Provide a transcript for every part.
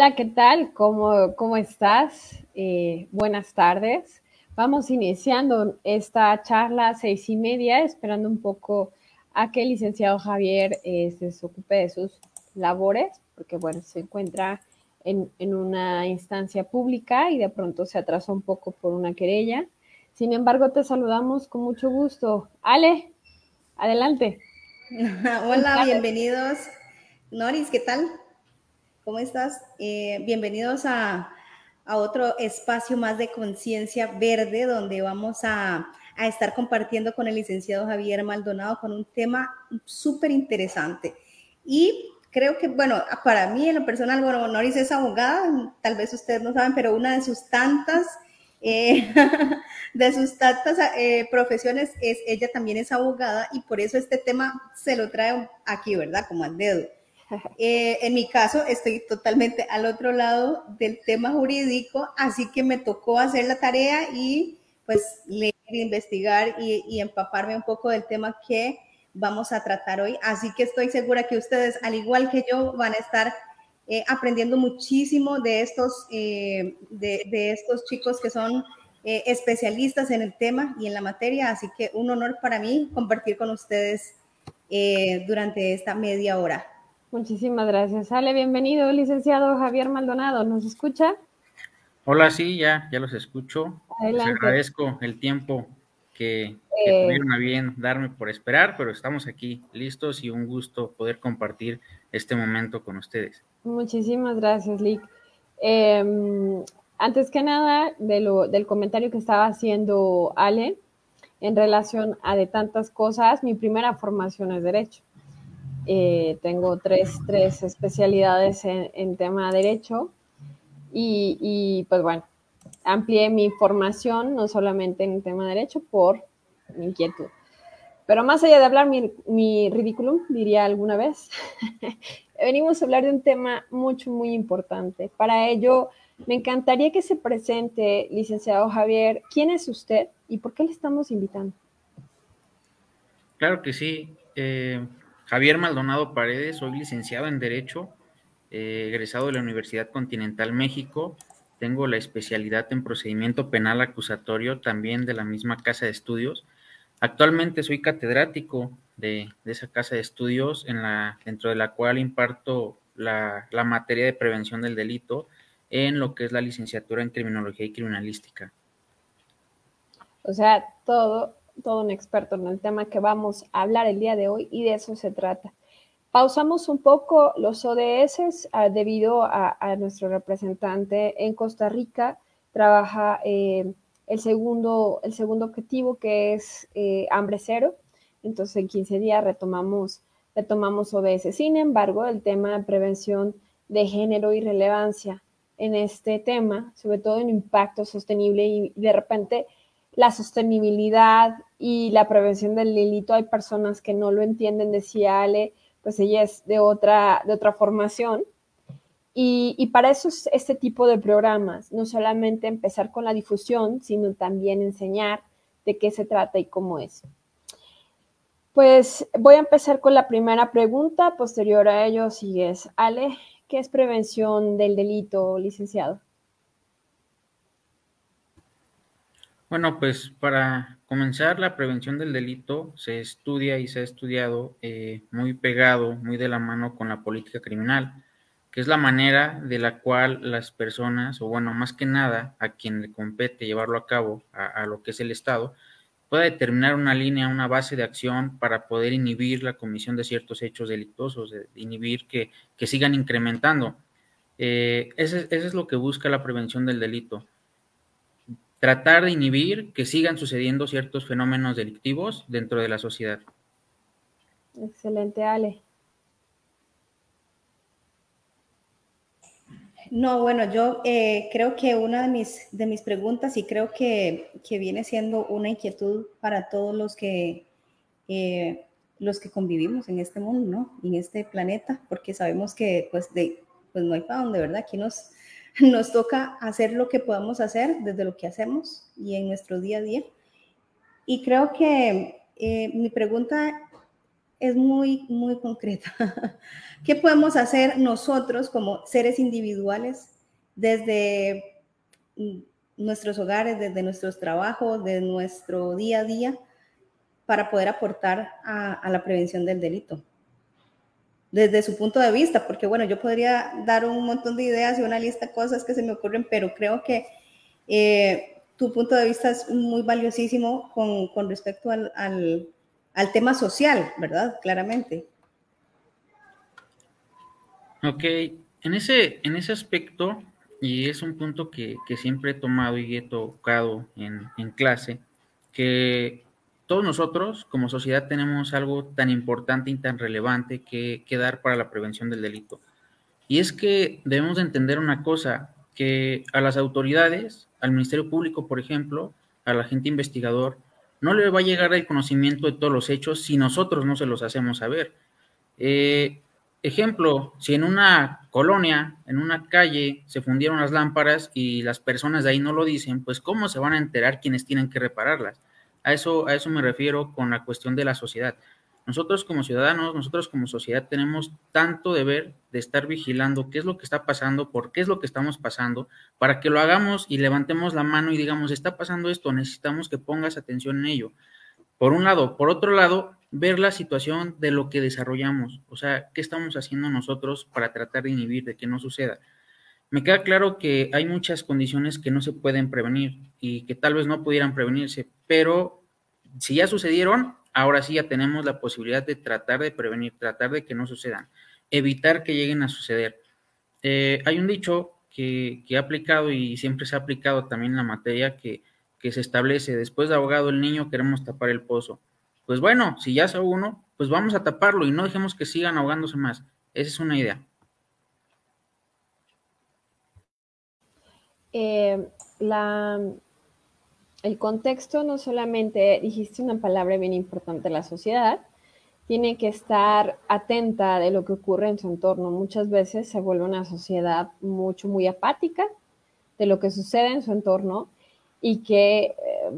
Hola, ¿qué tal? ¿Cómo, cómo estás? Eh, buenas tardes. Vamos iniciando esta charla a seis y media, esperando un poco a que el licenciado Javier eh, se ocupe de sus labores, porque bueno, se encuentra en, en, una instancia pública y de pronto se atrasó un poco por una querella. Sin embargo, te saludamos con mucho gusto. Ale, adelante. Hola, bienvenidos. Noris, ¿qué tal? ¿Cómo estás? Eh, bienvenidos a, otro espacio más de conciencia verde donde vamos a, a, estar compartiendo con el licenciado Javier Maldonado con un tema súper interesante. Y creo que, bueno, para mí en lo personal, bueno, Noris es abogada, tal vez ustedes no saben, pero una de sus tantas... Eh, de sus tantas eh, profesiones es ella también es abogada y por eso este tema se lo trae aquí, ¿verdad? Como al dedo. Eh, en mi caso, estoy totalmente al otro lado del tema jurídico, así que me tocó hacer la tarea y pues leer, investigar y, empaparme un poco del tema que vamos a tratar hoy. Así que estoy segura que ustedes, al igual que yo, van a estar eh, aprendiendo muchísimo de estos, eh, de, estos chicos que son especialistas en el tema y en la materia. Así que un honor para mí compartir con ustedes durante esta media hora. Muchísimas gracias. Ale, bienvenido, licenciado Javier Maldonado. ¿Nos escucha? Hola, sí, ya, ya los escucho. Les agradezco el tiempo que, que eh, tuvieron a bien darme por esperar, pero estamos aquí listos y un gusto poder compartir este momento con ustedes. Muchísimas gracias, Lick. Eh, antes que nada, de lo, del comentario que estaba haciendo Ale en relación a de tantas cosas, mi primera formación es Derecho. Eh, tengo tres, tres especialidades en, en, tema de derecho y, y, pues bueno, amplié mi formación no solamente en tema de derecho por mi inquietud. Pero más allá de hablar mi, mi ridículum, diría alguna vez, venimos a hablar de un tema mucho, muy importante. Para ello, me encantaría que se presente, licenciado Javier, quién es usted y por qué le estamos invitando. Claro que sí. Eh, Javier Maldonado Paredes, soy licenciado en Derecho, eh, egresado de la Universidad Continental México. Tengo la especialidad en procedimiento penal acusatorio también de la misma casa de estudios. Actualmente soy catedrático de, esa casa de estudios en la, dentro de la cual imparto la, la materia de prevención del delito en lo que es la licenciatura en criminología y criminalística. O sea, todo todo un experto en el tema que vamos a hablar el día de hoy y de eso se trata. Pausamos un poco los ODS uh, debido a, a, nuestro representante en Costa Rica. Trabaja eh, el, segundo, el segundo objetivo que es eh, hambre cero. Entonces en 15 días retomamos, retomamos ODS. Sin embargo, el tema de prevención de género y relevancia en este tema, sobre todo en impacto sostenible y de repente la sostenibilidad y la prevención del delito, hay personas que no lo entienden, decía Ale, pues ella es de otra, de otra formación. Y, y, para eso es este tipo de programas, no solamente empezar con la difusión, sino también enseñar de qué se trata y cómo es. Pues voy a empezar con la primera pregunta, posterior a ello sigues. Ale, ¿qué es prevención del delito, licenciado? Bueno, pues para comenzar la prevención del delito se estudia y se ha estudiado eh, muy pegado, muy de la mano con la política criminal, que es la manera de la cual las personas, o bueno, más que nada a quien le compete llevarlo a cabo, a, lo que es el Estado, pueda determinar una línea, una base de acción para poder inhibir la comisión de ciertos hechos delictuosos, de, inhibir que, que, sigan incrementando. Eh, ese es lo que busca la prevención del delito tratar de inhibir que sigan sucediendo ciertos fenómenos delictivos dentro de la sociedad. Excelente, Ale. No, bueno, yo eh, creo que una de mis, de mis preguntas y creo que, que, viene siendo una inquietud para todos los que, eh, los que convivimos en este mundo, ¿no? En este planeta, porque sabemos que pues, de, pues no hay para dónde, ¿verdad? Aquí nos, nos toca hacer lo que podamos hacer desde lo que hacemos y en nuestro día a día. Y creo que eh, mi pregunta es muy, muy concreta. ¿Qué podemos hacer nosotros como seres individuales desde nuestros hogares, desde nuestros trabajos, de nuestro día a día, para poder aportar a, la prevención del delito? Desde su punto de vista, porque bueno, yo podría dar un montón de ideas y una lista de cosas que se me ocurren, pero creo que eh, tu punto de vista es muy valiosísimo con, respecto al tema social, ¿verdad? Claramente. Ok, en ese, en ese aspecto, y es un punto que, siempre he tomado y he tocado en, clase, que todos nosotros como sociedad tenemos algo tan importante y tan relevante que, dar para la prevención del delito. Y es que debemos de entender una cosa, que a las autoridades, al Ministerio Público, por ejemplo, al agente investigador, no le va a llegar el conocimiento de todos los hechos si nosotros no se los hacemos saber. Eh, ejemplo, si en una colonia, en una calle, se fundieron las lámparas y las personas de ahí no lo dicen, pues ¿cómo se van a enterar quienes tienen que repararlas? A eso, a eso me refiero con la cuestión de la sociedad. Nosotros como ciudadanos, nosotros como sociedad tenemos tanto deber de estar vigilando qué es lo que está pasando, por qué es lo que estamos pasando, para que lo hagamos y levantemos la mano y digamos, está pasando esto, necesitamos que pongas atención en ello. Por un lado. Por otro lado, ver la situación de lo que desarrollamos, o sea, qué estamos haciendo nosotros para tratar de inhibir, de que no suceda. Me queda claro que hay muchas condiciones que no se pueden prevenir y que tal vez no pudieran prevenirse, pero si ya sucedieron, ahora sí ya tenemos la posibilidad de tratar de prevenir, tratar de que no sucedan, evitar que lleguen a suceder. Eh, hay un dicho que, que, ha aplicado y siempre se ha aplicado también en la materia que, que se establece, después de ahogado el niño queremos tapar el pozo. Pues bueno, si ya se uno, pues vamos a taparlo y no dejemos que sigan ahogándose más. Esa es una idea. Eh, la, el contexto no solamente, dijiste una palabra bien importante, la sociedad, tiene que estar atenta de lo que ocurre en su entorno. Muchas veces se vuelve una sociedad mucho, muy apática de lo que sucede en su entorno y que eh,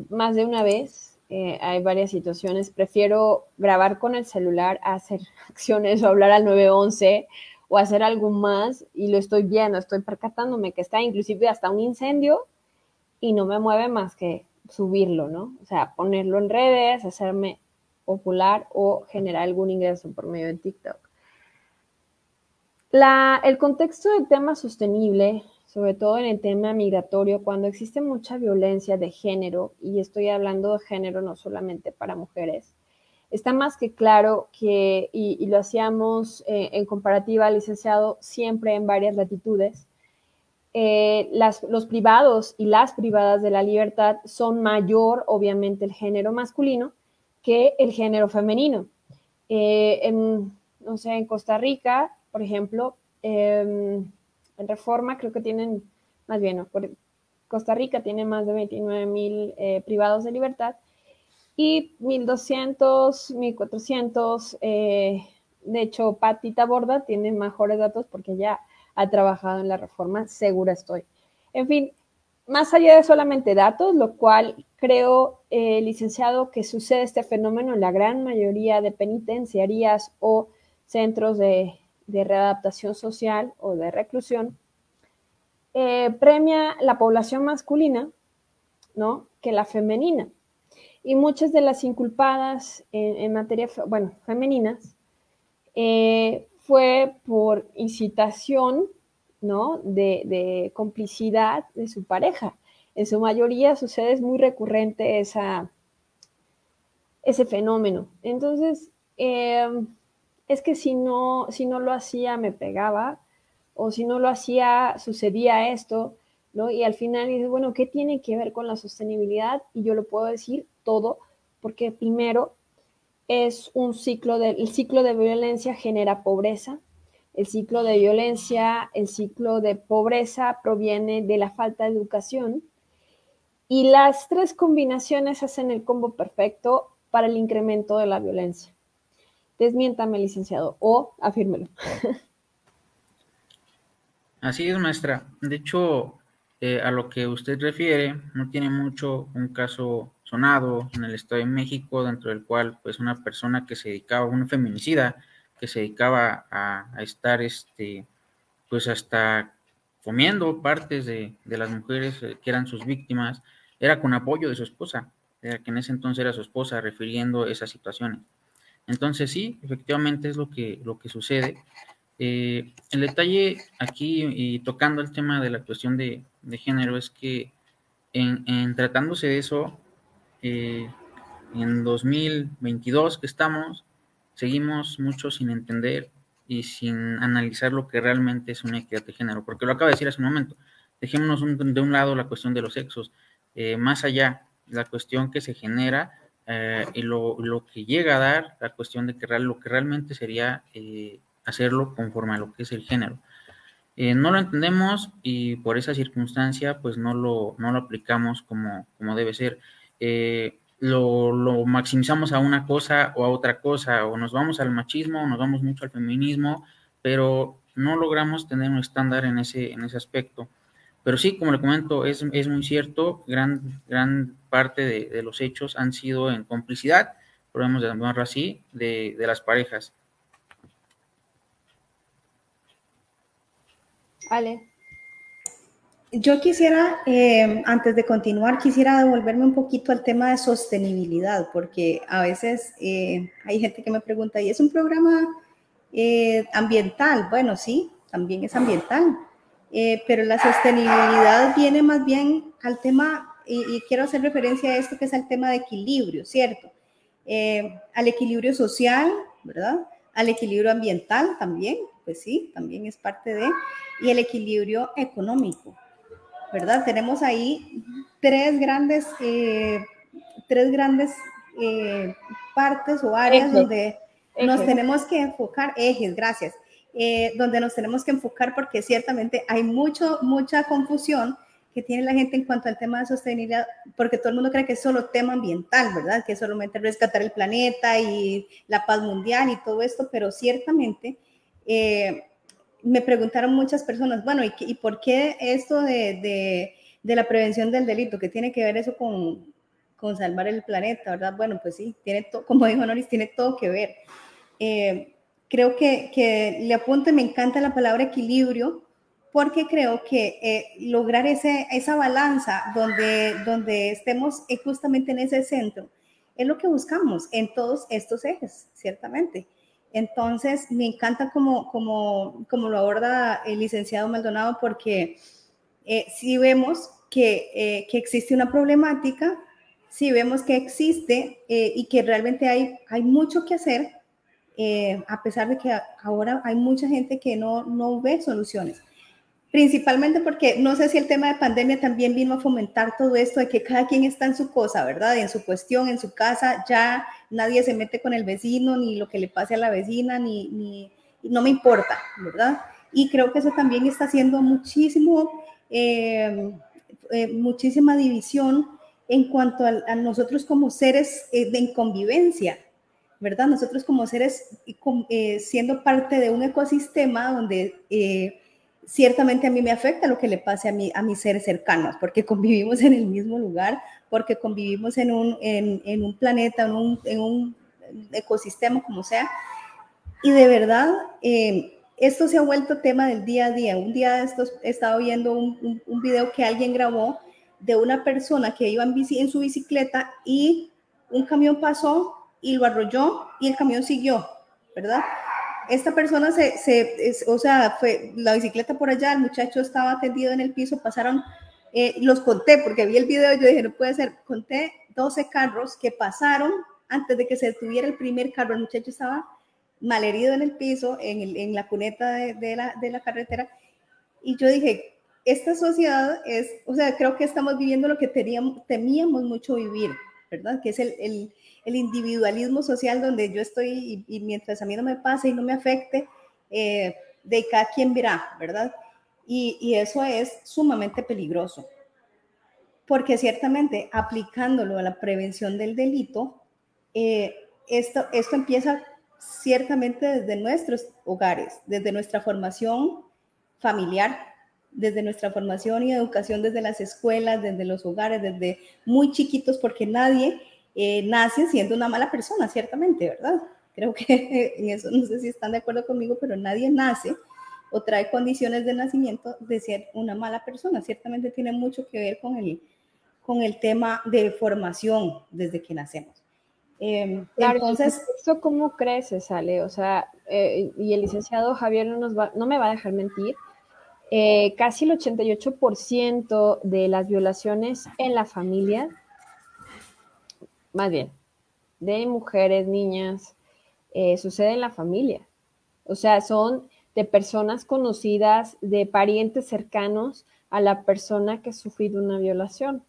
más de una vez eh, hay varias situaciones. Prefiero grabar con el celular a hacer acciones o hablar al 911 o hacer algo más y lo estoy viendo, estoy percatándome que está inclusive hasta un incendio y no me mueve más que subirlo, ¿no? O sea, ponerlo en redes, hacerme popular o generar algún ingreso por medio de TikTok. La, el contexto del tema sostenible, sobre todo en el tema migratorio, cuando existe mucha violencia de género, y estoy hablando de género no solamente para mujeres, está más que claro que, y, lo hacíamos eh, en comparativa, licenciado, siempre en varias latitudes, eh, los privados y las privadas de la libertad son mayor, obviamente, el género masculino que el género femenino. Eh, en, no sé, en Costa Rica, por ejemplo, em, en Reforma creo que tienen, más bien, Costa Rica tiene más de 29 mil eh, privados de libertad y 1.200, 1.400, de hecho, Patita Borda tiene mejores datos porque ya ha trabajado en la reforma, segura estoy. En fin, más allá de solamente datos, lo cual creo, eh, licenciado, que sucede este fenómeno en la gran mayoría de penitenciarías o centros de, readaptación social o de reclusión, eh, premia la población masculina, ¿no? Que la femenina. Y muchas de las inculpadas en, materia, bueno, femeninas, eh, fue por incitación, ¿no? De, complicidad de su pareja. En su mayoría sucede, es muy recurrente esa, ese fenómeno. Entonces, em, es que si no, si no lo hacía, me pegaba, o si no lo hacía, sucedía esto, ¿no? Y al final dices, bueno, ¿qué tiene que ver con la sostenibilidad? Y yo lo puedo decir todo, porque primero es un ciclo de, el ciclo de violencia genera pobreza, el ciclo de violencia, el ciclo de pobreza proviene de la falta de educación y las tres combinaciones hacen el combo perfecto para el incremento de la violencia. Desmiéntame, licenciado, o afírmelo. Así es, maestra. De hecho, eh, a lo que usted refiere, no tiene mucho un caso en el Estado de México, dentro del cual pues una persona que se dedicaba, una feminicida, que se dedicaba a, estar este, pues hasta comiendo partes de, las mujeres eh, que eran sus víctimas, era con apoyo de su esposa, que en ese entonces era su esposa, refiriendo esas situaciones. Entonces sí, efectivamente es lo que, lo que sucede. Eh, el detalle aquí y tocando el tema de la cuestión de, género es que en, tratándose de eso, eh, en 2022 que estamos, seguimos mucho sin entender y sin analizar lo que realmente es una equidad de género, porque lo acaba de decir hace un momento, dejémonos de un lado la cuestión de los sexos, eh, más allá, la cuestión que se genera eh, y lo, que llega a dar, la cuestión de que lo que realmente sería eh, hacerlo conforme a lo que es el género. no lo entendemos y por esa circunstancia pues no lo, no lo aplicamos como, como debe ser lo, maximizamos a una cosa o a otra cosa, o nos vamos al machismo, o nos vamos mucho al feminismo, pero no logramos tener un estándar en ese, en ese aspecto. Pero sí, como le comento, es, muy cierto, gran, gran parte de, los hechos han sido en complicidad, podemos llamarlo así, de, de las parejas. Ale. Yo quisiera, eh, antes de continuar, quisiera devolverme un poquito al tema de sostenibilidad, porque a veces eh, hay gente que me pregunta, ¿y es un programa eh, ambiental? Bueno, sí, también es ambiental, pero la sostenibilidad viene más bien al tema, y, y, quiero hacer referencia a esto que es el tema de equilibrio, ¿cierto? al equilibrio social, ¿verdad? Al equilibrio ambiental también, pues sí, también es parte de, y el equilibrio económico. ¿Verdad? Tenemos ahí tres grandes, eh, tres grandes eh, partes o áreas donde nos tenemos que enfocar, ejes, gracias, eh, donde nos tenemos que enfocar porque ciertamente hay mucho, mucha confusión que tiene la gente en cuanto al tema de sostenibilidad, porque todo el mundo cree que es solo tema ambiental, ¿verdad? Que es solamente rescatar el planeta y la paz mundial y todo esto, pero ciertamente me preguntaron muchas personas, bueno, ¿y, por qué esto de, la prevención del delito? ¿Qué tiene que ver eso con, salvar el planeta, verdad? Bueno, pues sí, tiene todo, como dijo Noris, tiene todo que ver. Eh, creo que, le apunto, me encanta la palabra equilibrio, porque creo que eh, lograr ese, esa balanza donde, donde estemos justamente en ese centro es lo que buscamos en todos estos ejes, ciertamente. Entonces, me encanta como, como, como lo aborda el licenciado Maldonado porque eh, si vemos que, eh, que, existe una problemática, si vemos que existe eh, y que realmente hay, hay mucho que hacer, a pesar de que ahora hay mucha gente que no, no ve soluciones principalmente porque no sé si el tema de pandemia también vino a fomentar todo esto de que cada quien está en su cosa, ¿verdad? En su cuestión, en su casa, ya nadie se mete con el vecino, ni lo que le pase a la vecina, ni, ni no me importa, ¿verdad? Y creo que eso también está haciendo muchísimo, eh, eh, muchísima división en cuanto a, nosotros como seres eh, de convivencia, ¿verdad? Nosotros como seres siendo parte de un ecosistema donde ciertamente a mí me afecta lo que le pase a, mí, a mis seres cercanos, porque convivimos en el mismo lugar, porque convivimos en un, en, un planeta, en un, en un, ecosistema, como sea. Y de verdad, eh, esto se ha vuelto tema del día a día. Un día de estos he estado viendo un, un, video que alguien grabó de una persona que iba en, bici, en su bicicleta y un camión pasó y lo arrolló y el camión siguió, ¿verdad? Esta persona se, se o sea, fue la bicicleta por allá, el muchacho estaba tendido en el piso, pasaron, eh, los conté porque vi el video, yo dije, no puede ser, conté 12 carros que pasaron antes de que se detuviera el primer carro, el muchacho estaba malherido en el piso, en, el, en la cuneta de, la, de la carretera, y yo dije, esta sociedad es, o sea, creo que estamos viviendo lo que teníamos, temíamos mucho vivir, ¿verdad? Que es el, el el individualismo social donde yo estoy y, mientras a mí no me pase y no me afecte, eh, de cada quien verá, ¿verdad? Y, eso es sumamente peligroso, porque ciertamente aplicándolo a la prevención del delito, eh, esto, esto empieza ciertamente desde nuestros hogares, desde nuestra formación familiar, desde nuestra formación y educación, desde las escuelas, desde los hogares, desde muy chiquitos, porque nadie eh, nace siendo una mala persona, ciertamente, ¿verdad? Creo que en eso no sé si están de acuerdo conmigo, pero nadie nace o trae condiciones de nacimiento de ser una mala persona. Ciertamente tiene mucho que ver con el, con el tema de formación desde que nacemos. Eh, entonces, ¿eso cómo crece, sale? O sea, eh, y el licenciado Javier no, nos va, no me va a dejar mentir, eh, casi el 88% de las violaciones en la familia, más bien, de mujeres, niñas, eh, sucede en la familia. O sea, son de personas conocidas, de parientes cercanos a la persona que ha sufrido una violación.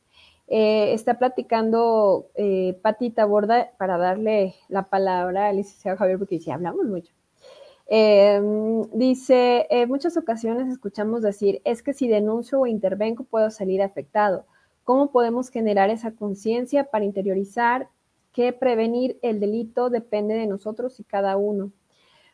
Eh, está platicando eh, Patita Borda para darle la palabra al licenciado Javier, porque dice, hablamos mucho. Em, dice, en muchas ocasiones escuchamos decir, es que si denuncio o intervengo puedo salir afectado. ¿Cómo podemos generar esa conciencia para interiorizar que prevenir el delito depende de nosotros y cada uno?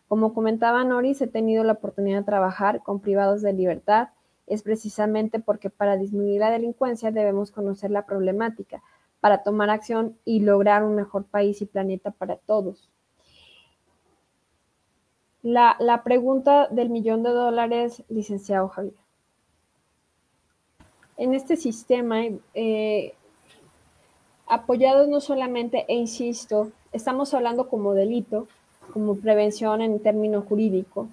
Como comentaba Noris, he tenido la oportunidad de trabajar con privados de libertad. Es precisamente porque para disminuir la delincuencia debemos conocer la problemática para tomar acción y lograr un mejor país y planeta para todos. La, pregunta del millón de dólares, licenciado Javier. En este sistema, eh, apoyados no solamente, e insisto, estamos hablando como delito, como prevención en término jurídico,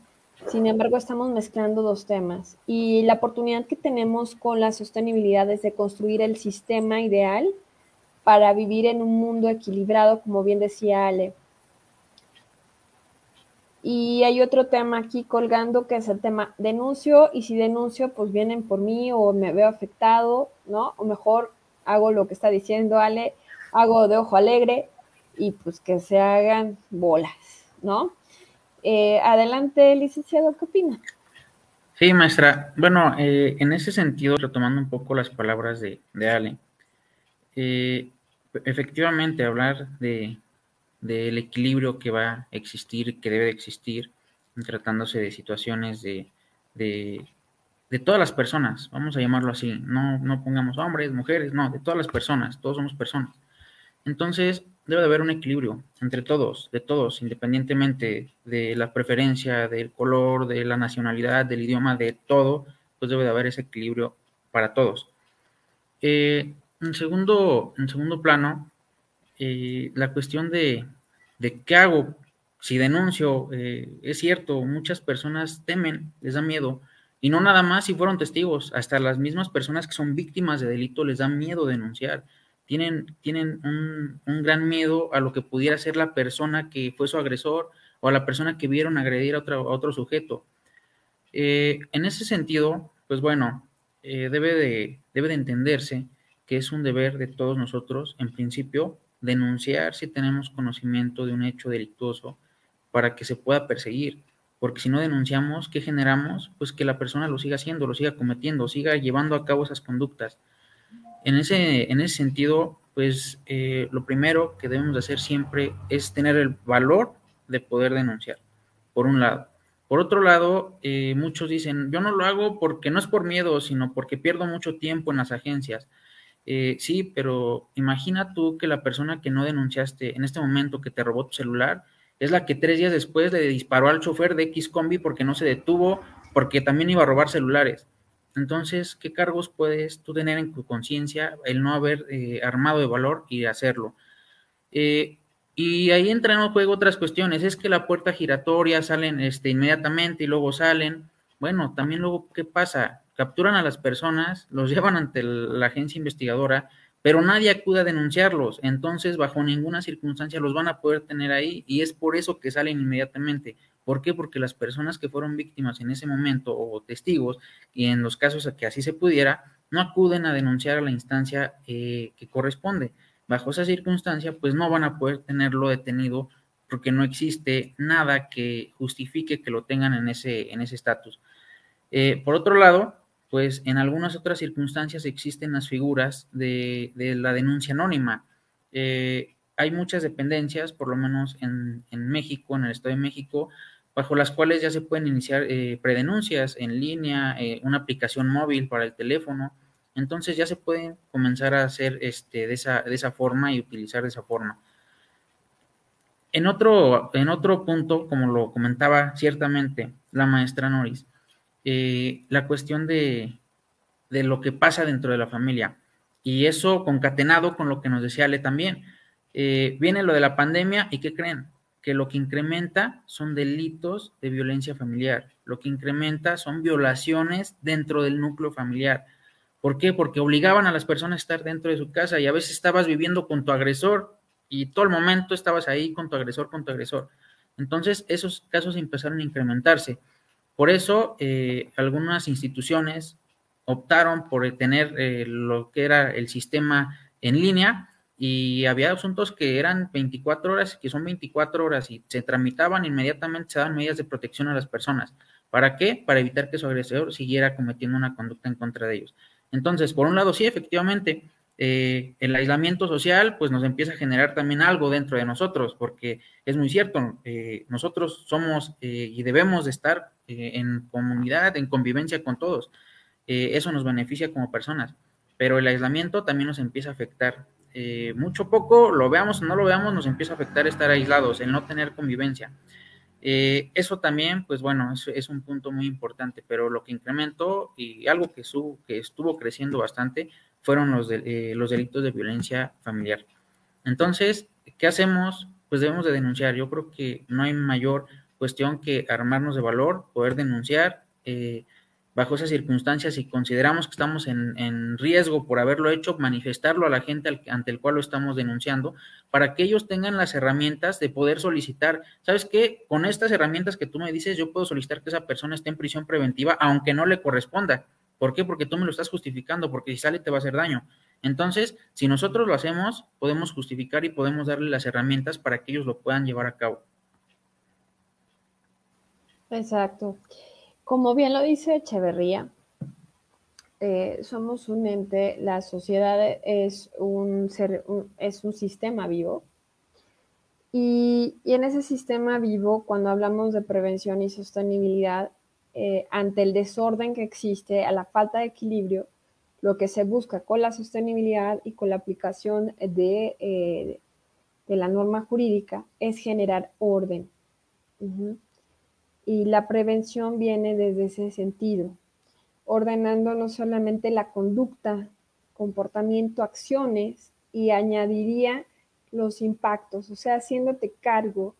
sin embargo, estamos mezclando dos temas. Y la oportunidad que tenemos con la sostenibilidad es de construir el sistema ideal para vivir en un mundo equilibrado, como bien decía Ale, y hay otro tema aquí colgando que es el tema denuncio y si denuncio pues vienen por mí o me veo afectado, ¿no? O mejor hago lo que está diciendo Ale, hago de ojo alegre y pues que se hagan bolas, ¿no? Eh, adelante, licenciado, ¿qué opina? Sí, maestra. Bueno, eh, en ese sentido, retomando un poco las palabras de, de Ale, eh, efectivamente hablar de, del equilibrio que va a existir, que debe de existir, tratándose de situaciones de, de, todas las personas, vamos a llamarlo así, no, no pongamos hombres, mujeres, no, de todas las personas, todos somos personas. Entonces, debe de haber un equilibrio entre todos, de todos, independientemente de la preferencia, del color, de la nacionalidad, del idioma, de todo, pues debe de haber ese equilibrio para todos. Eh, en, segundo, en segundo plano, eh, la cuestión de, de, qué hago si denuncio. Eh, es cierto, muchas personas temen, les da miedo, y no nada más si fueron testigos, hasta las mismas personas que son víctimas de delito les da miedo denunciar. Tienen, tienen un, gran miedo a lo que pudiera ser la persona que fue su agresor o a la persona que vieron agredir a otro, otro sujeto. Eh, en ese sentido, pues bueno, debe, de, debe de entenderse que es un deber de todos nosotros, en principio, denunciar si tenemos conocimiento de un hecho delictuoso para que se pueda perseguir. Porque si no denunciamos, ¿qué generamos? Pues que la persona lo siga haciendo, lo siga cometiendo, siga llevando a cabo esas conductas. En ese, en ese sentido, pues eh, lo primero que debemos hacer siempre es tener el valor de poder denunciar, por un lado. Por otro lado, eh, muchos dicen, yo no lo hago porque no es por miedo, sino porque pierdo mucho tiempo en las agencias. Eh, sí, pero imagina tú que la persona que no denunciaste en este momento que te robó tu celular es la que tres días después le disparó al chofer de X Combi porque no se detuvo, porque también iba a robar celulares. Entonces, ¿qué cargos puedes tú tener en tu conciencia el no haber eh, armado de valor y hacerlo? Eh, y ahí entran en juego otras cuestiones. Es que la puerta giratoria salen este, inmediatamente y luego salen. Bueno, también luego, ¿qué pasa? Capturan a las personas, los llevan ante la agencia investigadora, pero nadie acude a denunciarlos. Entonces, bajo ninguna circunstancia los van a poder tener ahí y es por eso que salen inmediatamente. ¿Por qué? Porque las personas que fueron víctimas en ese momento o testigos, y en los casos a que así se pudiera, no acuden a denunciar a la instancia eh, que corresponde. Bajo esa circunstancia, pues no van a poder tenerlo detenido porque no existe nada que justifique que lo tengan en ese en ese estatus. Eh, por otro lado, pues en algunas otras circunstancias existen las figuras de, la denuncia anónima. Eh, hay muchas dependencias, por lo menos en, México, en el Estado de México, bajo las cuales ya se pueden iniciar eh, predenuncias en línea, eh, una aplicación móvil para el teléfono. Entonces ya se pueden comenzar a hacer este, de, esa, de esa forma y utilizar de esa forma. En otro, en otro punto, como lo comentaba ciertamente la maestra Noris, eh, la cuestión de, de lo que pasa dentro de la familia. Y eso concatenado con lo que nos decía Ale también. Eh, viene lo de la pandemia y ¿qué creen? Que lo que incrementa son delitos de violencia familiar. Lo que incrementa son violaciones dentro del núcleo familiar. ¿Por qué? Porque obligaban a las personas a estar dentro de su casa y a veces estabas viviendo con tu agresor y todo el momento estabas ahí con tu agresor, con tu agresor. Entonces, esos casos empezaron a incrementarse. Por eso, eh, algunas instituciones optaron por tener eh, lo que era el sistema en línea y había asuntos que eran 24 horas, que son 24 horas y se tramitaban inmediatamente, se daban medidas de protección a las personas. ¿Para qué? Para evitar que su agresor siguiera cometiendo una conducta en contra de ellos. Entonces, por un lado, sí, efectivamente, eh, el aislamiento social pues nos empieza a generar también algo dentro de nosotros, porque es muy cierto, eh, nosotros somos y debemos de estar en comunidad, en convivencia con todos. Eh, eso nos beneficia como personas. Pero el aislamiento también nos empieza a afectar. Eh, mucho poco, lo veamos o no lo veamos, nos empieza a afectar estar aislados, el no tener convivencia. Eh, eso también, pues bueno, es, es, un punto muy importante, pero lo que incrementó y algo que, que estuvo creciendo bastante fueron los, los delitos de violencia familiar. Entonces, ¿qué hacemos? Pues debemos de denunciar. Yo creo que no hay mayor cuestión que armarnos de valor, poder denunciar, bajo esas circunstancias, si consideramos que estamos en, riesgo por haberlo hecho, manifestarlo a la gente ante el cual lo estamos denunciando, para que ellos tengan las herramientas de poder solicitar, ¿sabes qué? Con estas herramientas que tú me dices, yo puedo solicitar que esa persona esté en prisión preventiva, aunque no le corresponda. ¿Por qué? Porque tú me lo estás justificando, porque si sale te va a hacer daño. Entonces, si nosotros lo hacemos, podemos justificar y podemos darle las herramientas para que ellos lo puedan llevar a cabo. Exacto. Como bien lo dice Echeverría, eh, somos un ente, la sociedad es un, ser, es un sistema vivo. Y, en ese sistema vivo, cuando hablamos de prevención y sostenibilidad, eh, ante el desorden que existe, a la falta de equilibrio, lo que se busca con la sostenibilidad y con la aplicación de, eh, de la norma jurídica es generar orden. Y la prevención viene desde ese sentido, ordenando no solamente la conducta, comportamiento, acciones, y añadiría los impactos, o sea, haciéndote cargo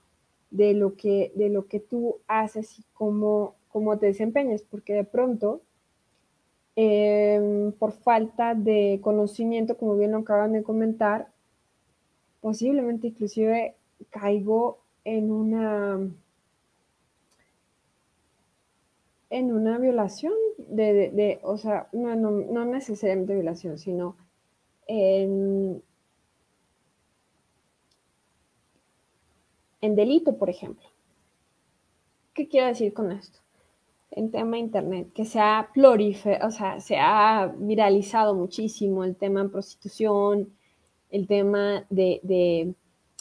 de lo que, de lo que tú haces y cómo, cómo te desempeñas, porque de pronto, em, por falta de conocimiento, como bien lo acaban de comentar, posiblemente inclusive caigo en una en una violación de, de, o sea, no, no, no, necesariamente violación, sino en delito, por ejemplo. ¿Qué quiero decir con esto? En tema internet, que se ha o sea, se ha viralizado muchísimo el tema de prostitución, el tema de, de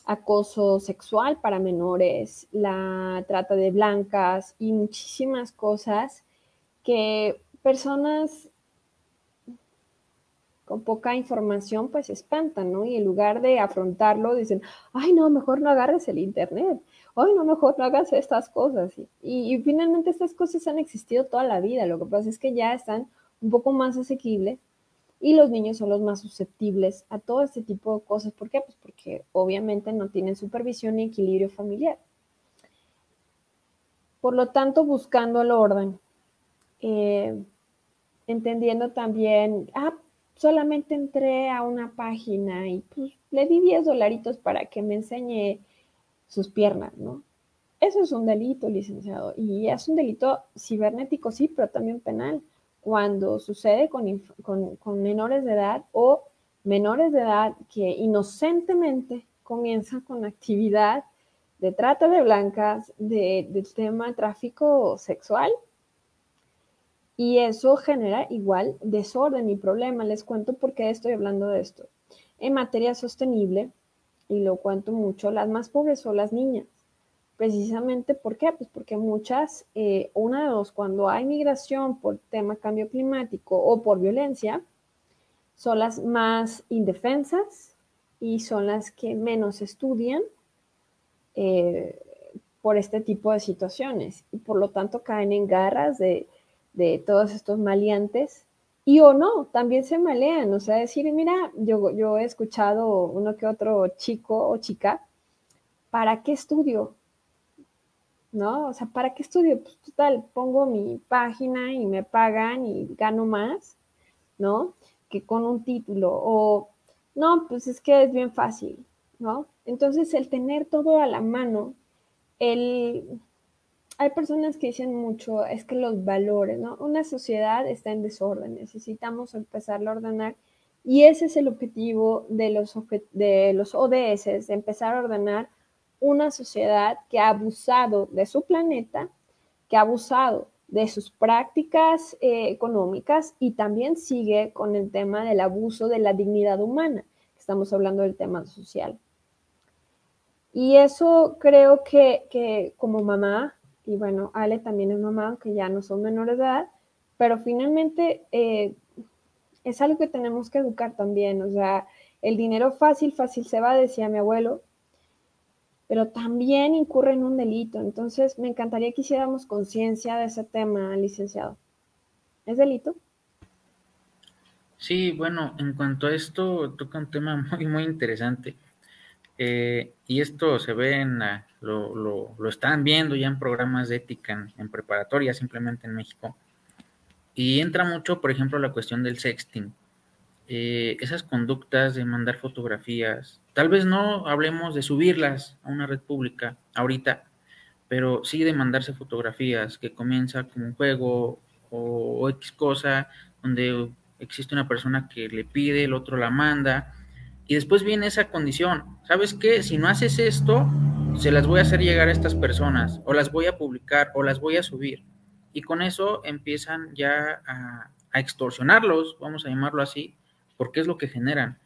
acoso sexual para menores, la trata de blancas y muchísimas cosas que personas con poca información pues espantan, ¿no? Y en lugar de afrontarlo dicen, ay no, mejor no agarres el Internet, ay no, mejor no hagas estas cosas. Y, y finalmente estas cosas han existido toda la vida, lo que pasa es que ya están un poco más asequibles y los niños son los más susceptibles a todo este tipo de cosas. ¿Por qué? Pues porque obviamente no tienen supervisión ni equilibrio familiar. Por lo tanto, buscando el orden, eh, entendiendo también, ah, solamente entré a una página y pues le di 10 dolaritos para que me enseñe sus piernas, ¿no? Eso es un delito, licenciado, y es un delito cibernético, sí, pero también penal cuando sucede con, menores de edad o menores de edad que inocentemente comienzan con actividad de trata de blancas, de, del tema tráfico sexual. Y eso genera igual desorden y problema. Les cuento por qué estoy hablando de esto. En materia sostenible, y lo cuento mucho, las más pobres son las niñas. precisamente, ¿por qué? Pues porque muchas, eh, una de dos, cuando hay migración por tema cambio climático o por violencia, son las más indefensas y son las que menos estudian eh, por este tipo de situaciones y por lo tanto caen en garras de, de todos estos maleantes y o no, también se malean, o sea, decir, mira, yo, yo he escuchado uno que otro chico o chica, ¿para qué estudio? ¿No? O sea, ¿para qué estudio? Pues total, pongo mi página y me pagan y gano más, ¿no? Que con un título. O, no, pues es que es bien fácil, ¿no? Entonces, el tener todo a la mano, el hay personas que dicen mucho, es que los valores, ¿no? Una sociedad está en desorden, necesitamos empezar a ordenar y ese es el objetivo de los, de los ODS, de empezar a ordenar una sociedad que ha abusado de su planeta, que ha abusado de sus prácticas eh, económicas y también sigue con el tema del abuso de la dignidad humana. Estamos hablando del tema social. Y eso creo que, que como mamá y bueno, Ale también es mamá, que ya no son menores de edad, pero finalmente eh, es algo que tenemos que educar también, o sea, el dinero fácil, fácil se va, decía mi abuelo, pero también incurre en un delito, entonces me encantaría que hiciéramos conciencia de ese tema, licenciado. ¿Es delito? Sí, bueno, en cuanto a esto, toca un tema muy, muy interesante. Eh, y esto se ve en lo, lo, están viendo ya en programas de ética en, preparatoria, simplemente en México. Y entra mucho, por ejemplo, la cuestión del sexting. Eh, esas conductas de mandar fotografías, tal vez no hablemos de subirlas a una red pública ahorita, pero sí de mandarse fotografías, que comienza como un juego o, o X cosa, donde existe una persona que le pide, el otro la manda, y después viene esa condición. ¿Sabes qué? Si no haces esto, se las voy a hacer llegar a estas personas, o las voy a publicar, o las voy a subir. Y con eso empiezan ya a, extorsionarlos, vamos a llamarlo así, porque es lo que generan.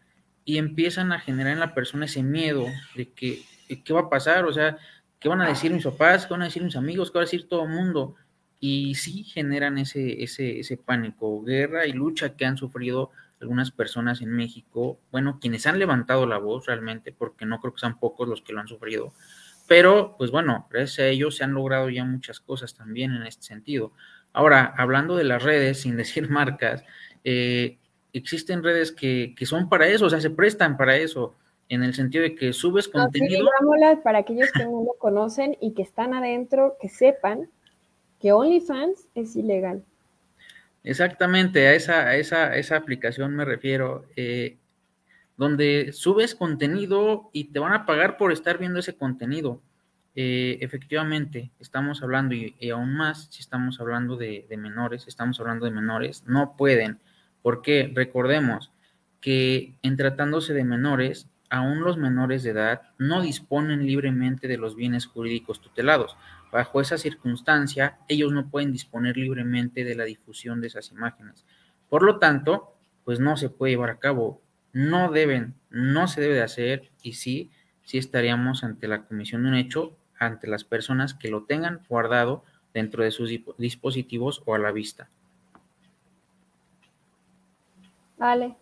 Y empiezan a generar en la persona ese miedo de que, ¿qué va a pasar? O sea, ¿qué van a decir mis papás? ¿Qué van a decir mis amigos? ¿Qué va a decir todo el mundo? Y sí generan ese, ese, ese pánico, guerra y lucha que han sufrido algunas personas en México, bueno, quienes han levantado la voz realmente, porque no creo que sean pocos los que lo han sufrido, pero pues bueno, gracias a ellos se han logrado ya muchas cosas también en este sentido. Ahora, hablando de las redes, sin decir marcas, eh, existen redes que, que, son para eso, o sea, se prestan para eso, en el sentido de que subes contenido. para aquellos que no lo conocen y que están adentro, que sepan que OnlyFans es ilegal. Exactamente, a esa, esa, esa aplicación me refiero, eh, donde subes contenido y te van a pagar por estar viendo ese contenido. Eh, efectivamente, estamos hablando, y, aún más si estamos hablando de, de, menores, estamos hablando de menores, no pueden, porque recordemos que en tratándose de menores, aún los menores de edad no disponen libremente de los bienes jurídicos tutelados. Bajo esa circunstancia, ellos no pueden disponer libremente de la difusión de esas imágenes. Por lo tanto, pues no se puede llevar a cabo. No deben, no se debe de hacer y sí, sí estaríamos ante la comisión de un hecho ante las personas que lo tengan guardado dentro de sus dispositivos o a la vista. Vale.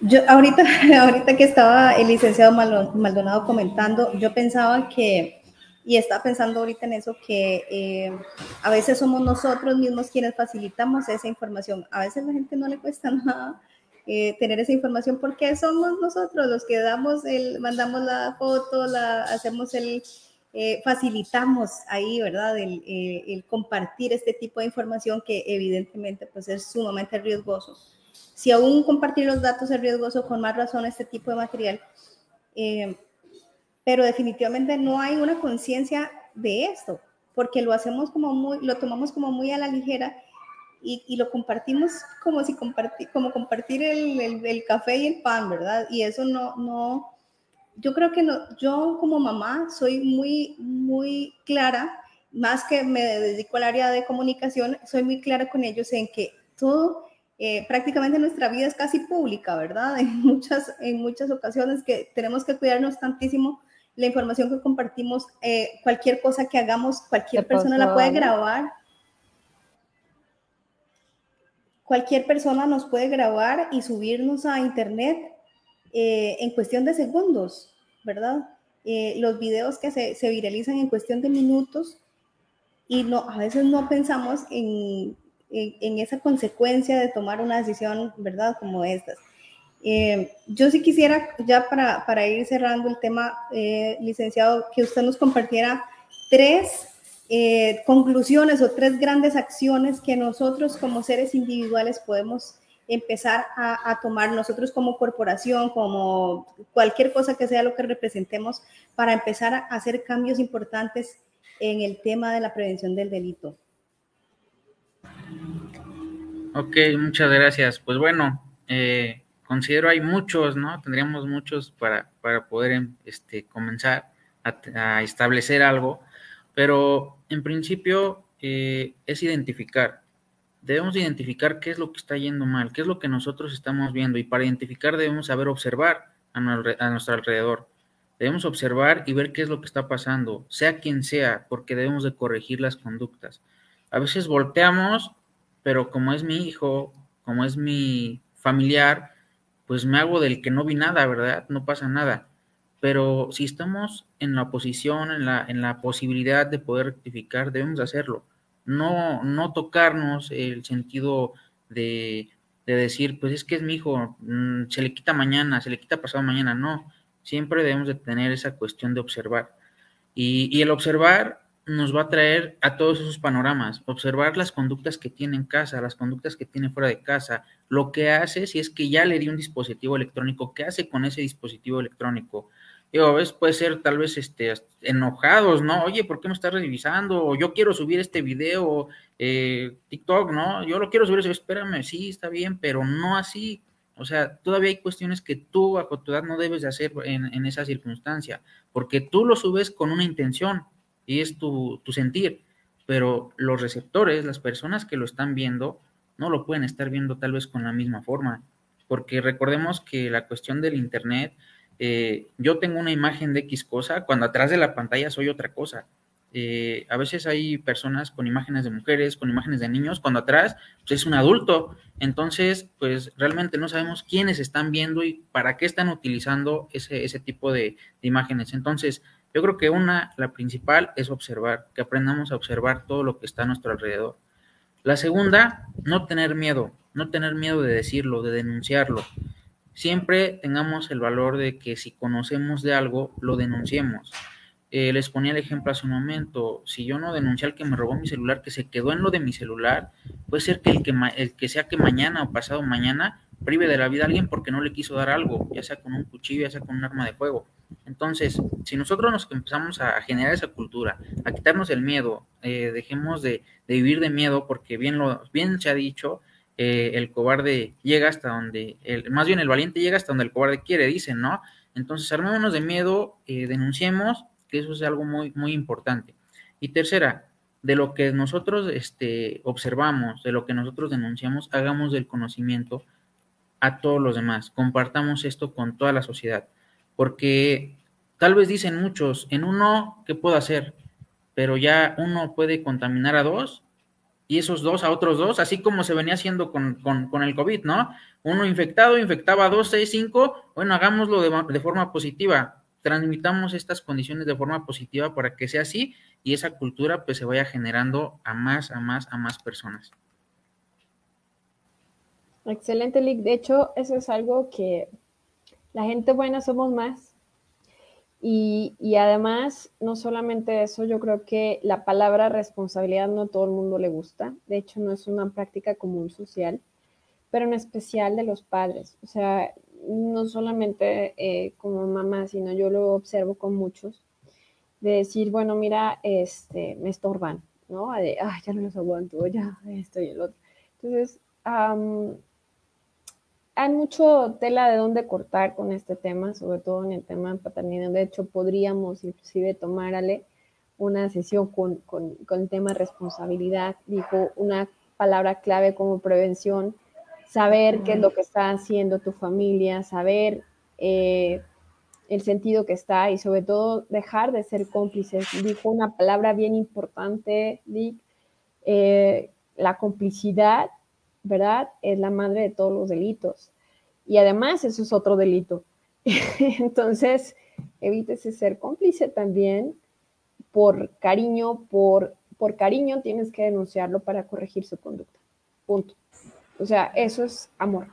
Yo ahorita, ahorita que estaba el licenciado Maldonado comentando, yo pensaba que y estaba pensando ahorita en eso, que eh, a veces somos nosotros mismos quienes facilitamos esa información. A veces la gente no le cuesta nada eh, tener esa información porque somos nosotros los que damos el, mandamos la foto, la, hacemos el, eh, facilitamos ahí, ¿verdad? El, el, compartir este tipo de información que evidentemente pues es sumamente riesgoso. Si aún compartir los datos es riesgoso, con más razón este tipo de material pero definitivamente no hay una conciencia de esto, porque lo hacemos como muy, lo tomamos como muy a la ligera y, y lo compartimos como si compartir, como compartir el, el, el, café y el pan, ¿verdad? Y eso no, no, yo creo que no, yo como mamá soy muy, muy clara, más que me dedico al área de comunicación, soy muy clara con ellos en que todo, eh, prácticamente nuestra vida es casi pública, ¿verdad? En muchas, en muchas ocasiones que tenemos que cuidarnos tantísimo la información que compartimos, eh, cualquier cosa que hagamos, cualquier persona la puede grabar. Cualquier persona nos puede grabar y subirnos a internet eh, en cuestión de segundos, ¿verdad? Eh, los videos que se, se, viralizan en cuestión de minutos y no, a veces no pensamos en, en, esa consecuencia de tomar una decisión, ¿verdad? Como estas. Eh, yo sí quisiera, ya para, para ir cerrando el tema, eh, licenciado, que usted nos compartiera tres eh, conclusiones o tres grandes acciones que nosotros como seres individuales podemos empezar a, tomar nosotros como corporación, como cualquier cosa que sea lo que representemos, para empezar a hacer cambios importantes en el tema de la prevención del delito. Ok, muchas gracias. Pues bueno, considero hay muchos, ¿no? Tendríamos muchos para, para poder em, este, comenzar a, establecer algo, pero en principio eh, es identificar. Debemos identificar qué es lo que está yendo mal, qué es lo que nosotros estamos viendo y para identificar debemos saber observar a, a nuestro alrededor. Debemos observar y ver qué es lo que está pasando, sea quien sea, porque debemos de corregir las conductas. A veces volteamos pero como es mi hijo, como es mi familiar, pues me hago del que no vi nada, ¿verdad? No pasa nada. Pero si estamos en la posición, en la, en la posibilidad de poder rectificar, debemos hacerlo. No, no tocarnos el sentido de, de decir, pues es que es mi hijo, mm, se le quita mañana, se le quita pasado mañana. No, siempre debemos de tener esa cuestión de observar. Y, y el observar nos va a traer a todos esos panoramas, observar las conductas que tiene en casa, las conductas que tiene fuera de casa, lo que hace si es que ya le dio un dispositivo electrónico, qué hace con ese dispositivo electrónico. Digo, a veces puede ser tal vez este, enojados, ¿no? Oye, ¿por qué me estás revisando? O yo quiero subir este video, eh, TikTok, ¿no? Yo lo quiero subir, espérame, sí, está bien, pero no así. O sea, todavía hay cuestiones que tú a tu edad no debes de hacer en, en esa circunstancia, porque tú lo subes con una intención, y es tu, sentir, pero los receptores, las personas que lo están viendo, no lo pueden estar viendo tal vez con la misma forma, porque recordemos que la cuestión del Internet, eh, yo tengo una imagen de X cosa, cuando atrás de la pantalla soy otra cosa. Eh, a veces hay personas con imágenes de mujeres, con imágenes de niños, cuando atrás pues, es un adulto. Entonces, pues realmente no sabemos quiénes están viendo y para qué están utilizando ese, ese tipo de imágenes. Entonces, yo creo que una, la principal, es observar, que aprendamos a observar todo lo que está a nuestro alrededor. La segunda, no tener miedo, no tener miedo de decirlo, de denunciarlo. Siempre tengamos el valor de que si conocemos de algo, lo denunciemos. Eh, les ponía el ejemplo hace un momento, si yo no denuncié al que me robó mi celular, que se quedó en lo de mi celular, puede ser que el que, el que sea que mañana o pasado mañana prive de la vida a alguien porque no le quiso dar algo, ya sea con un cuchillo, ya sea con un arma de fuego. Entonces, si nosotros nos empezamos a generar esa cultura, a quitarnos el miedo, eh, dejemos de, vivir de miedo, porque bien, lo, bien se ha dicho, eh, el cobarde llega hasta donde, el, más bien el valiente llega hasta donde el cobarde quiere, dicen, ¿no? Entonces, armémonos de miedo, eh, denunciemos, que eso es algo muy, muy importante. Y tercera, de lo que nosotros este, observamos, de lo que nosotros denunciamos, hagamos del conocimiento a todos los demás, compartamos esto con toda la sociedad porque tal vez dicen muchos, en uno, ¿qué puedo hacer? Pero ya uno puede contaminar a dos y esos dos a otros dos, así como se venía haciendo con, el COVID, ¿no? Uno infectado infectaba a dos, seis, cinco, bueno, hagámoslo de, de forma positiva, transmitamos estas condiciones de forma positiva para que sea así y esa cultura pues se vaya generando a más, a más, a más personas. Excelente, Lick. De hecho, eso es algo que la gente buena somos más. Y, además, no solamente eso, yo creo que la palabra responsabilidad no a todo el mundo le gusta. De hecho, no es una práctica común social, pero en especial de los padres. O sea, no solamente eh, como mamá, sino yo lo observo con muchos, de decir, bueno, mira, este, me estorban, ¿no? De, ya no los aguanto, ya esto y el otro. Entonces, hay mucho tela de dónde cortar con este tema, sobre todo en el tema de paternidad. De hecho, podríamos inclusive tomarle una sesión con, con, con el tema de responsabilidad. Dijo una palabra clave como prevención, saber qué es lo que está haciendo tu familia, saber eh, el sentido que está y sobre todo dejar de ser cómplices. Dijo una palabra bien importante, Dick, eh, la complicidad, ¿verdad? Es la madre de todos los delitos. Y además eso es otro delito. Entonces, evítese ser cómplice también por cariño, por, por cariño tienes que denunciarlo para corregir su conducta. Punto. O sea, eso es amor.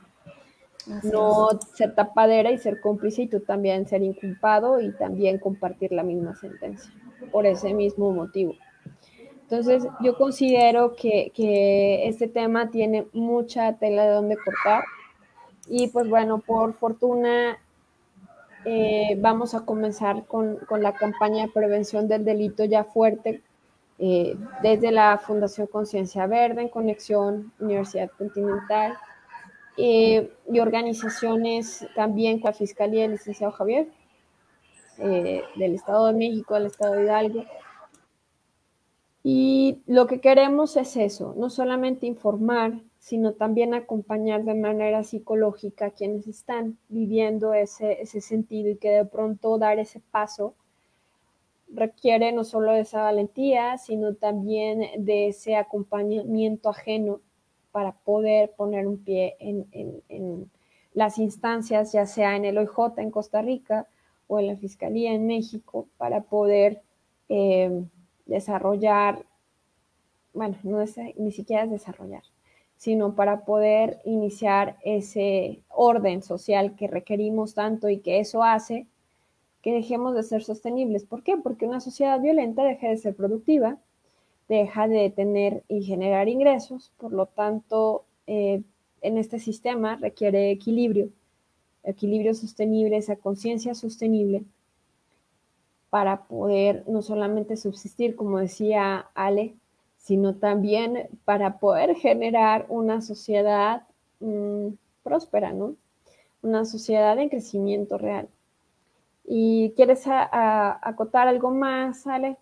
no ser tapadera y ser cómplice y tú también ser inculpado y también compartir la misma sentencia por ese mismo motivo. Entonces, yo considero que, que este tema tiene mucha tela de donde cortar y pues bueno, por fortuna eh, vamos a comenzar con, la campaña de prevención del delito ya fuerte eh, desde la Fundación Conciencia Verde en conexión Universidad Continental eh, y organizaciones también con la Fiscalía del licenciado Javier del Estado de México, del Estado de Hidalgo. Y lo que queremos es eso, no solamente informar, sino también acompañar de manera psicológica a quienes están viviendo ese, ese sentido y que de pronto dar ese paso requiere no solo de esa valentía, sino también de ese acompañamiento ajeno para poder poner un pie en, en, las instancias, ya sea en el OIJ en Costa Rica o en la Fiscalía en México, para poder eh, desarrollar, bueno, no es, ni siquiera es desarrollar, sino para poder iniciar ese orden social que requerimos tanto y que eso hace que dejemos de ser sostenibles. ¿Por qué? Porque una sociedad violenta deja de ser productiva, deja de tener y generar ingresos, por lo tanto, eh, en este sistema requiere equilibrio, equilibrio sostenible, esa conciencia sostenible para poder no solamente subsistir, como decía Ale, sino también para poder generar una sociedad mm, próspera, ¿no? Una sociedad en crecimiento real. ¿Y quieres acotar algo más, Ale?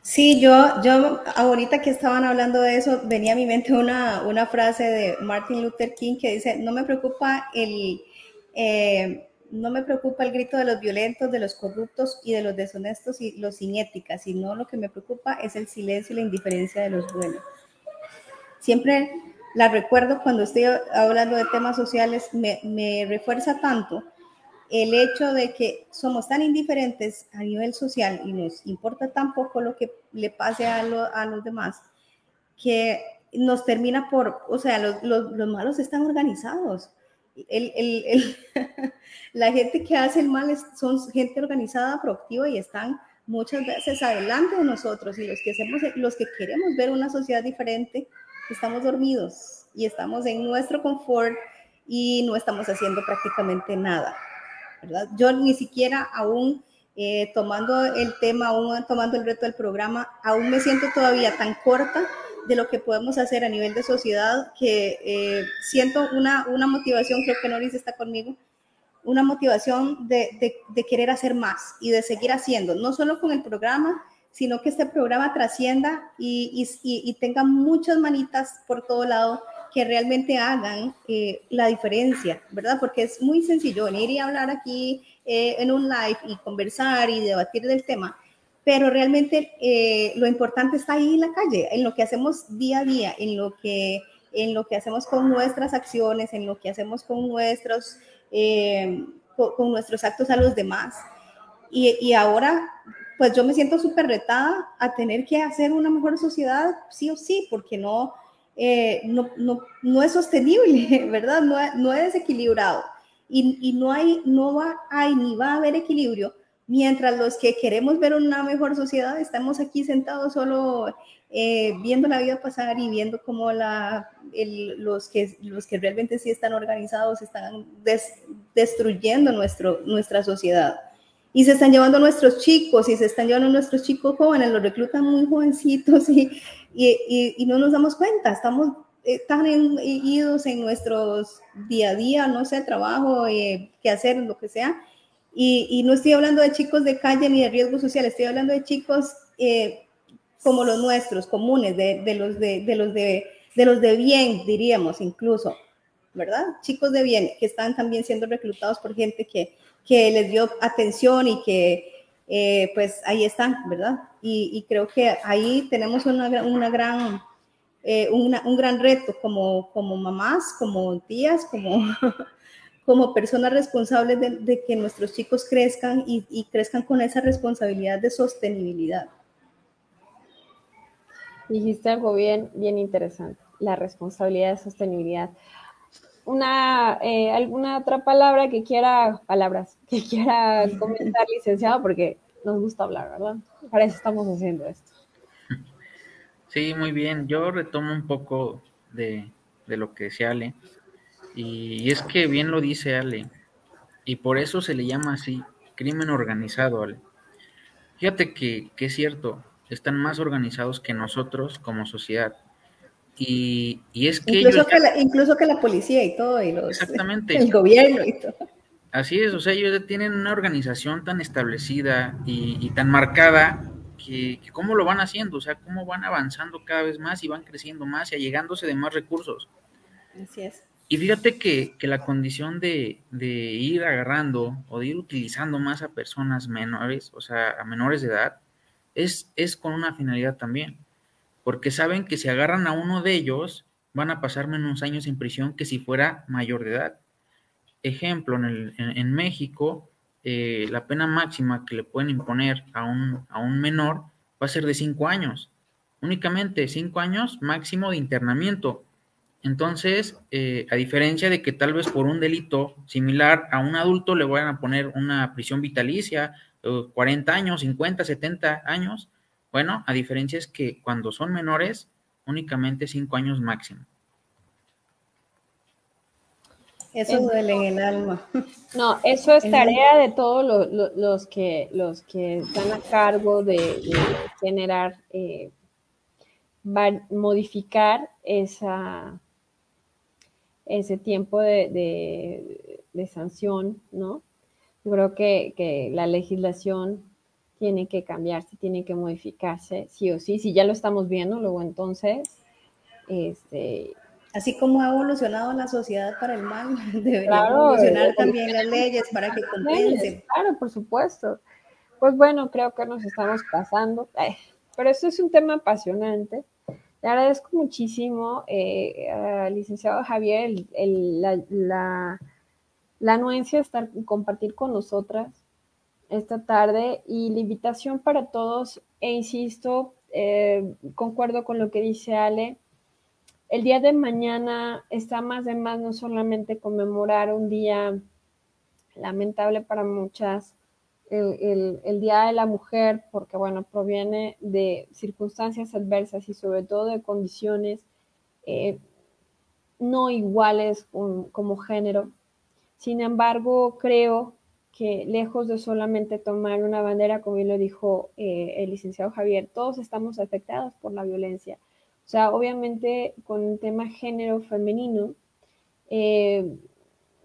Sí, yo, yo ahorita que estaban hablando de eso, venía a mi mente una, una frase de Martin Luther King que dice, no me preocupa el, eh, no me preocupa el grito de los violentos, de los corruptos y de los deshonestos y los sin ética, sino lo que me preocupa es el silencio y la indiferencia de los buenos. Siempre la recuerdo cuando estoy hablando de temas sociales, me, refuerza tanto el hecho de que somos tan indiferentes a nivel social y nos importa tan poco lo que le pase a, los demás, que nos termina por, o sea, los, los malos están organizados el, el, la gente que hace el mal son gente organizada, proactiva y están muchas veces adelante de nosotros y los que, hacemos, los que queremos ver una sociedad diferente, estamos dormidos y estamos en nuestro confort y no estamos haciendo prácticamente nada. ¿verdad? Yo ni siquiera aún eh, tomando el tema, aún tomando el reto del programa, aún me siento todavía tan corta de lo que podemos hacer a nivel de sociedad, que eh, siento una, una motivación, creo que Noris está conmigo, una motivación de, de, querer hacer más y de seguir haciendo, no solo con el programa, sino que este programa trascienda y, y, y tenga muchas manitas por todo lado que realmente hagan eh, la diferencia, ¿verdad? Porque es muy sencillo venir y hablar aquí eh, en un live y conversar y debatir del tema, pero realmente eh, lo importante está ahí en la calle, en lo que hacemos día a día, en lo que, en lo que hacemos con nuestras acciones, en lo que hacemos con nuestros, eh, con, nuestros actos a los demás. Y, y ahora, pues yo me siento súper retada a tener que hacer una mejor sociedad, sí o sí, porque no, eh, no, no, no, es sostenible, ¿verdad? No, no es equilibrado. Y, y, no, hay, no va, hay ni va a haber equilibrio mientras los que queremos ver una mejor sociedad estamos aquí sentados solo eh, viendo la vida pasar y viendo cómo la, los, que, los que realmente sí están organizados están destruyendo nuestro, nuestra sociedad. Y se están llevando a nuestros chicos y se están llevando a nuestros chicos jóvenes, los reclutan muy jovencitos y, y, y, no nos damos cuenta, estamos eh, tan idos en nuestros día a día, no sé, trabajo, eh, qué hacer, lo que sea, y, no estoy hablando de chicos de calle ni de riesgo social, estoy hablando de chicos eh, como los nuestros, comunes, de, de los de, de, los de, de los de bien, diríamos incluso, ¿verdad? Chicos de bien que están también siendo reclutados por gente que, que les dio atención y que eh, pues ahí están, ¿verdad? Y, creo que ahí tenemos una, una gran, eh, un gran reto como, como mamás, como tías, como, como personas responsables de, que nuestros chicos crezcan y, y crezcan con esa responsabilidad de sostenibilidad. Dijiste algo bien, bien interesante, la responsabilidad de sostenibilidad. Una, eh, alguna otra palabra que quiera, palabras, que quiera comentar, licenciado, porque nos gusta hablar, ¿verdad? Para eso estamos haciendo esto. Sí, muy bien. Yo retomo un poco de, de lo que decía Ale. Y, es que bien lo dice Ale. Y por eso se le llama así, crimen organizado, Ale. Fíjate que, que es cierto, están más organizados que nosotros como sociedad. Y, es que incluso, que la, incluso que la policía y todo, y los, exactamente. el gobierno y todo. Así es, o sea, ellos tienen una organización tan establecida y, tan marcada que, cómo lo van haciendo, o sea, cómo van avanzando cada vez más y van creciendo más y allegándose de más recursos. Así es. Y fíjate que, la condición de, de, ir agarrando o de ir utilizando más a personas menores, o sea, a menores de edad, es, con una finalidad también, porque saben que si agarran a uno de ellos, van a pasar menos años en prisión que si fuera mayor de edad. Ejemplo, en, México, eh, la pena máxima que le pueden imponer a un, a un menor va a ser de cinco años, únicamente cinco años máximo de internamiento. Entonces, eh, a diferencia de que tal vez por un delito similar a un adulto le vayan a poner una prisión vitalicia 40 años, 50, 70 años. Bueno, a diferencia es que cuando son menores, únicamente 5 años máximo. Eso duele en el alma. No, eso es tarea de todos los, que, los que están a cargo de, generar, eh, modificar esa, ese tiempo de, de sanción, ¿no? creo que, la legislación tiene que cambiarse, tiene que modificarse, sí o sí. Si ya lo estamos viendo, luego entonces, este, Así como ha evolucionado la sociedad para el mal, debería evolucionar también las leyes para que compensen. Claro, por supuesto. Pues bueno, creo que nos estamos pasando, pero esto es un tema apasionante. Le agradezco muchísimo, eh, al licenciado Javier, la anuencia estar compartir con nosotras esta tarde y la invitación para todos, e insisto, eh, concuerdo con lo que dice Ale, el día de mañana está más de más no solamente conmemorar un día lamentable para muchas, el, Día de la Mujer, porque bueno, proviene de circunstancias adversas y sobre todo de condiciones eh, no iguales como género, sin embargo, creo que lejos de solamente tomar una bandera, como bien lo dijo eh, el licenciado Javier, todos estamos afectados por la violencia. O sea, obviamente con el tema género femenino, eh,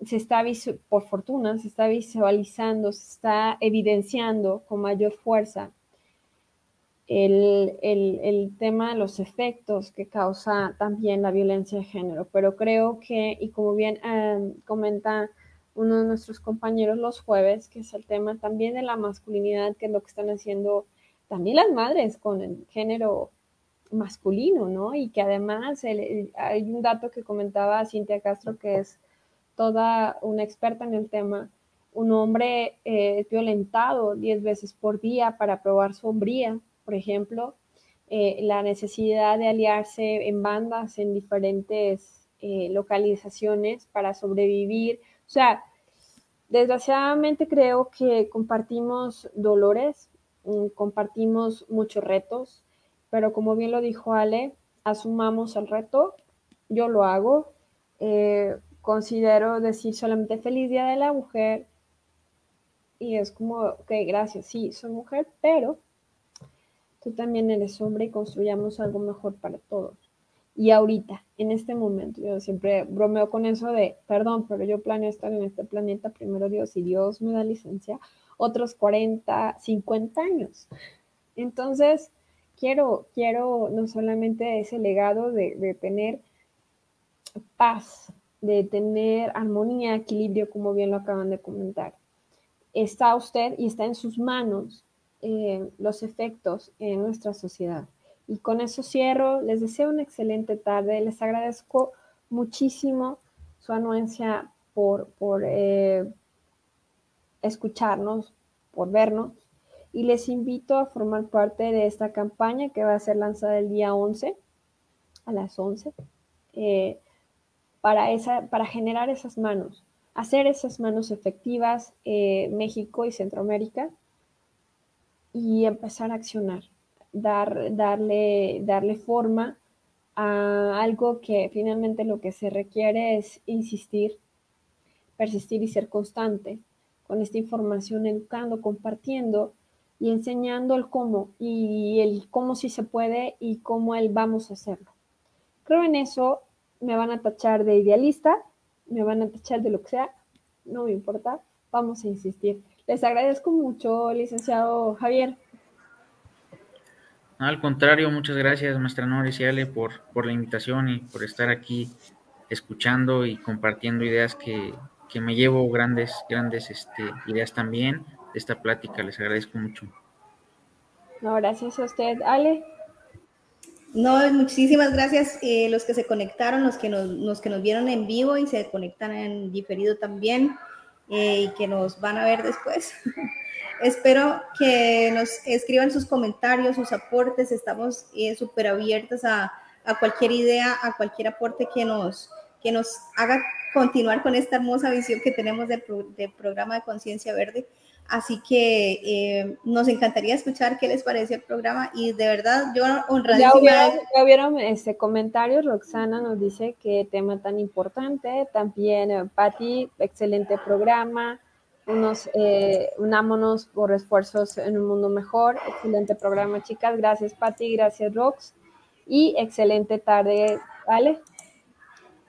se está, por fortuna, se está visualizando, se está evidenciando con mayor fuerza el, el, tema, los efectos que causa también la violencia de género. Pero creo que, y como bien eh, comenta uno de nuestros compañeros los jueves, que es el tema también de la masculinidad, que es lo que están haciendo también las madres con el género masculino, ¿no? Y que además hay un dato que comentaba Cintia Castro, que es toda una experta en el tema. Un hombre eh, es violentado 10 veces por día para probar su por ejemplo. Eh, la necesidad de aliarse en bandas en diferentes eh, localizaciones para sobrevivir o sea, desgraciadamente creo que compartimos dolores, mm, compartimos muchos retos, pero como bien lo dijo Ale, asumamos el reto, yo lo hago, considero decir solamente feliz día de la mujer y es como, ok, gracias, sí, soy mujer, pero tú también eres hombre y construyamos algo mejor para todos y ahorita, en este momento. Yo siempre bromeo con eso de, perdón, pero yo planeo estar en este planeta, primero Dios, y Dios me da licencia, otros 40, 50 años. Entonces, quiero, quiero no solamente ese legado de, de tener paz, de tener armonía, equilibrio, como bien lo acaban de comentar, está usted y está en sus manos eh, los efectos en nuestra sociedad. Y con eso cierro. Les deseo una excelente tarde. Les agradezco muchísimo su anuencia por, por eh, escucharnos, por vernos. Y les invito a formar parte de esta campaña que va a ser lanzada el día 11 a las 11 eh, para, esa, para generar esas manos, hacer esas manos efectivas eh, México y Centroamérica y empezar a accionar, dar, darle, darle forma a algo que finalmente lo que se requiere es insistir, persistir y ser constante con esta información, educando, compartiendo y enseñando el cómo y el cómo sí se puede y cómo el vamos a hacerlo. Creo en eso, me van a tachar de idealista, me van a tachar de lo que sea, no me importa, vamos a insistir. Les agradezco mucho, licenciado Javier. Al contrario, muchas gracias, maestra Noris y Ale, por, por la invitación y por estar aquí escuchando y compartiendo ideas que, que me llevo grandes, grandes este, ideas también de esta plática. Les agradezco mucho. No, gracias a usted. Ale. No, muchísimas gracias eh, los que se conectaron, los que nos, los que nos vieron en vivo y se conectan en diferido también eh, y que nos van a ver después. Espero que nos escriban sus comentarios, sus aportes. Estamos eh, súper abiertas a, a, cualquier idea, a cualquier aporte que nos, que nos haga continuar con esta hermosa visión que tenemos del de programa de Conciencia Verde. Así que eh, nos encantaría escuchar qué les parece el programa y de verdad yo honradísima. Ya hubieron, este, comentarios, Roxana nos dice qué tema tan importante, también eh, Patti, excelente programa, unos, eh, unámonos por esfuerzos en un mundo mejor, excelente programa chicas, gracias Patti, gracias Rox y excelente tarde, ¿vale?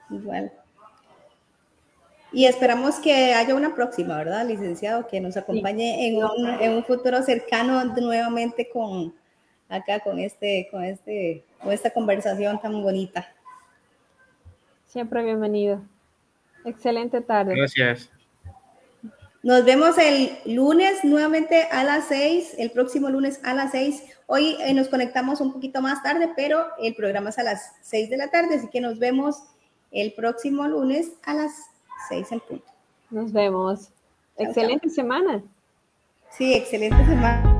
Igual. Y esperamos que haya una próxima, ¿verdad, licenciado? Que nos acompañe en, un, en, un, futuro cercano nuevamente con acá, con, este, con, este, con esta conversación tan bonita. Siempre bienvenido. Excelente tarde. Gracias. Nos vemos el lunes nuevamente a las seis, el próximo lunes a las seis. Hoy eh, nos conectamos un poquito más tarde, pero el programa es a las seis de la tarde, así que nos vemos el próximo lunes a las 6 al punto. Nos vemos. excelente semana. Sí, excelente semana.